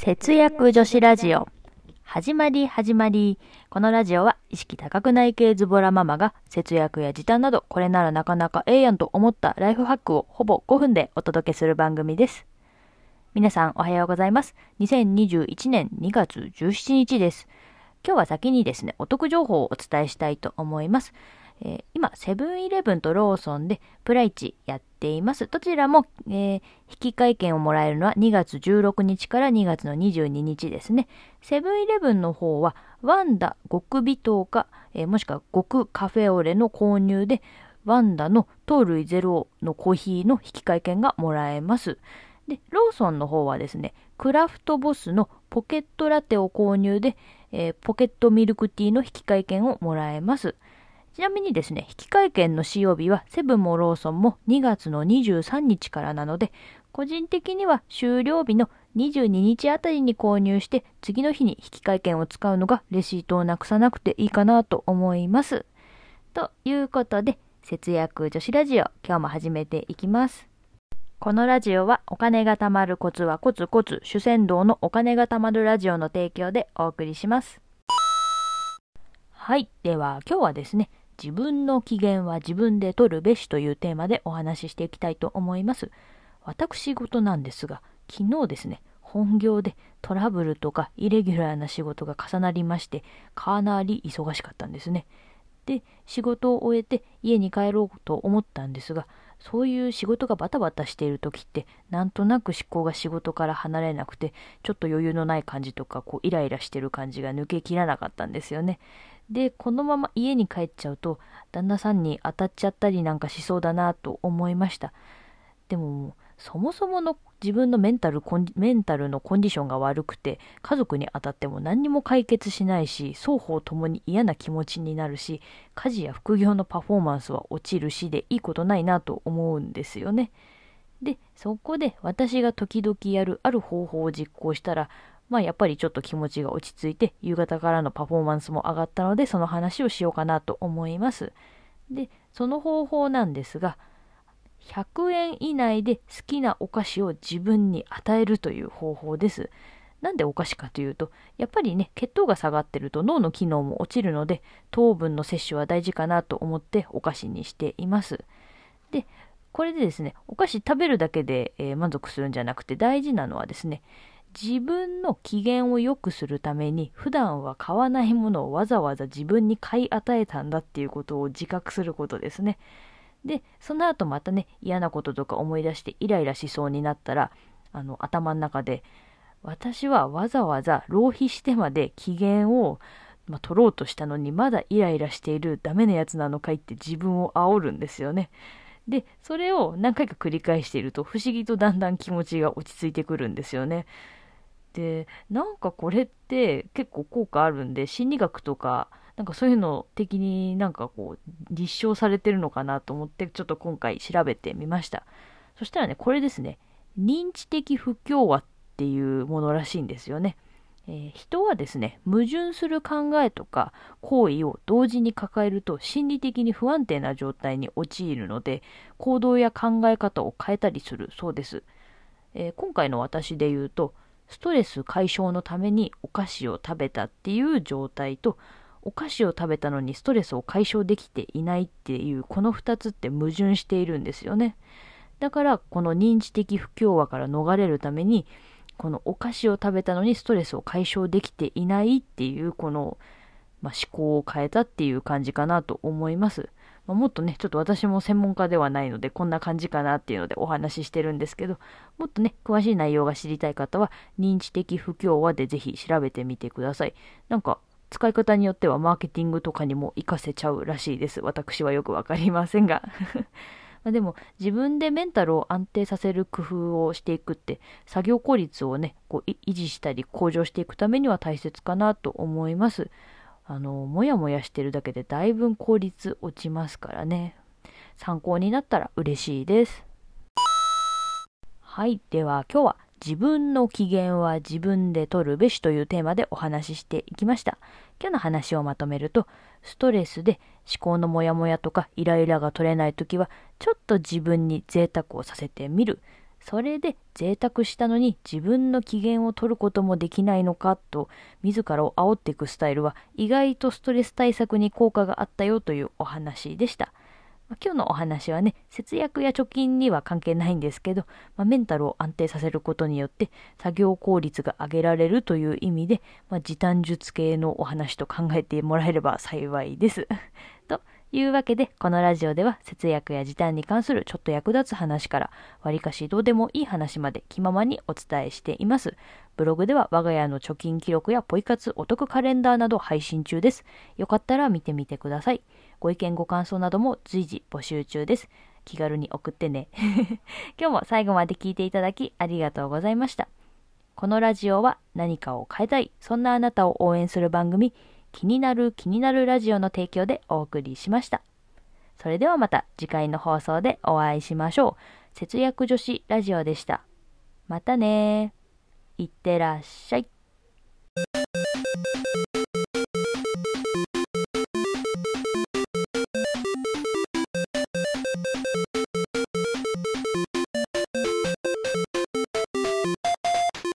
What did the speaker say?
節約女子ラジオ。始まり始まり。このラジオは意識高くない系ズボラママが節約や時短などこれならなかなかええやんと思ったライフハックをほぼ5分でお届けする番組です。皆さんおはようございます。2021年2月17日です。今日は先にですね、お得情報をお伝えしたいと思います。えー今、セブンイレブンとローソンでプライチやっています。どちらも、えー引換券をもらえるのは2月16日から2月の22日ですね。セブンイレブンの方は、ワンダ極微糖か、えーもしくは極カフェオレの購入で、ワンダの糖類ゼロのコーヒーの引換券がもらえます。で、ローソンの方はですね、クラフトボスのポケットラテを購入で、えーポケットミルクティーの引換券をもらえます。ちなみにですね、引換券の使用日はセブンもローソンも2月の23日からなので、個人的には終了日の22日あたりに購入して、次の日に引換券を使うのがレシートをなくさなくていいかなと思います。ということで、節約女子ラジオ、今日も始めていきます。このラジオはお金が貯まるコツはコツコツ主戦道のお金が貯まるラジオの提供でお送りします。はい。では今日はですね、自分の機嫌は自分で取るべしというテーマでお話ししていきたいと思います。私事なんですが、昨日ですね、本業でトラブルとかイレギュラーな仕事が重なりまして、かなり忙しかったんですね。で、仕事を終えて家に帰ろうと思ったんですが、そういう仕事がバタバタしている時って、なんとなく思考が仕事から離れなくて、ちょっと余裕のない感じとか、こうイライラしてる感じが抜けきらなかったんですよね。で、このまま家に帰っちゃうと、旦那さんに当たっちゃったりなんかしそうだなと思いました。でも、そもそもの自分のメンタルコンメンタルのコンディションが悪くて、家族に当たっても何にも解決しないし、双方ともに嫌な気持ちになるし、家事や副業のパフォーマンスは落ちるしでいいことないなと思うんですよね。で、そこで私が時々やるある方法を実行したら、まあやっぱりちょっと気持ちが落ち着いて、夕方からのパフォーマンスも上がったので、その話をしようかなと思います。で、その方法なんですが、100円以内で好きなお菓子を自分に与えるという方法です。なんでお菓子かというと、やっぱりね、血糖が下がってると脳の機能も落ちるので、糖分の摂取は大事かなと思ってお菓子にしています。で、これでですね、お菓子食べるだけで、えー満足するんじゃなくて大事なのはですね、自分の機嫌を良くするために普段は買わないものをわざわざ自分に買い与えたんだっていうことを自覚することですね。で、その後またね、嫌なこととか思い出してイライラしそうになったら、あの、頭の中で、私はわざわざ浪費してまで機嫌を、まあ、取ろうとしたのにまだイライラしているダメなやつなのかいって自分を煽るんですよね。で、それを何回か繰り返していると不思議とだんだん気持ちが落ち着いてくるんですよね。で、なんかこれって結構効果あるんで、心理学とか、なんかそういうの的になんかこう、立証されてるのかなと思って、ちょっと今回調べてみました。そしたらね、これですね、認知的不協和っていうものらしいんですよね。えー人はですね、矛盾する考えとか行為を同時に抱えると心理的に不安定な状態に陥るので、行動や考え方を変えたりするそうです。えー今回の私で言うと、ストレス解消のためにお菓子を食べたっていう状態と、お菓子を食べたのにストレスを解消できていないっていうこの2つって矛盾しているんですよね。だからこの認知的不協和から逃れるためにこのお菓子を食べたのにストレスを解消できていないっていうこの、まあ、思考を変えたっていう感じかなと思います。ま、もっとね、ちょっと私も専門家ではないのでこんな感じかなっていうのでお話ししてるんですけど、もっとね、詳しい内容が知りたい方は認知的不協和でぜひ調べてみてください。なんか使い方によってはマーケティングとかにも活かせちゃうらしいです。私はよくわかりませんが。まあでも自分でメンタルを安定させる工夫をしていくって作業効率をねこう維持したり向上していくためには大切かなと思いますあのもやもやしてるだけでだいぶ効率落ちますからね。参考になったら嬉しいです。はい。では今日は自分の機嫌は自分で取るべしというテーマでお話ししていきました。今日の話をまとめるとストレスで思考のモヤモヤとかイライラが取れないときはちょっと自分に贅沢をさせてみる。それで贅沢したのに自分の機嫌を取ることもできないのかと自らを煽っていくスタイルは意外とストレス対策に効果があったよというお話でした。まあ、今日のお話はね、節約や貯金には関係ないんですけど、まあ、メンタルを安定させることによって作業効率が上げられるという意味で、まあ、時短術系のお話と考えてもらえれば幸いです。というわけで、このラジオでは節約や時短に関するちょっと役立つ話から、わりかしどうでもいい話まで気ままにお伝えしています。ブログでは我が家の貯金記録やポイ活お得カレンダーなど配信中です。よかったら見てみてください。ご意見ご感想なども随時募集中です。気軽に送ってね。今日も最後まで聞いていただきありがとうございました。このラジオは何かを変えたい、そんなあなたを応援する番組、気になる気になるラジオの提供でお送りしました。それではまた次回の放送でお会いしましょう。節約女子ラジオでした。またねいってらっしゃい。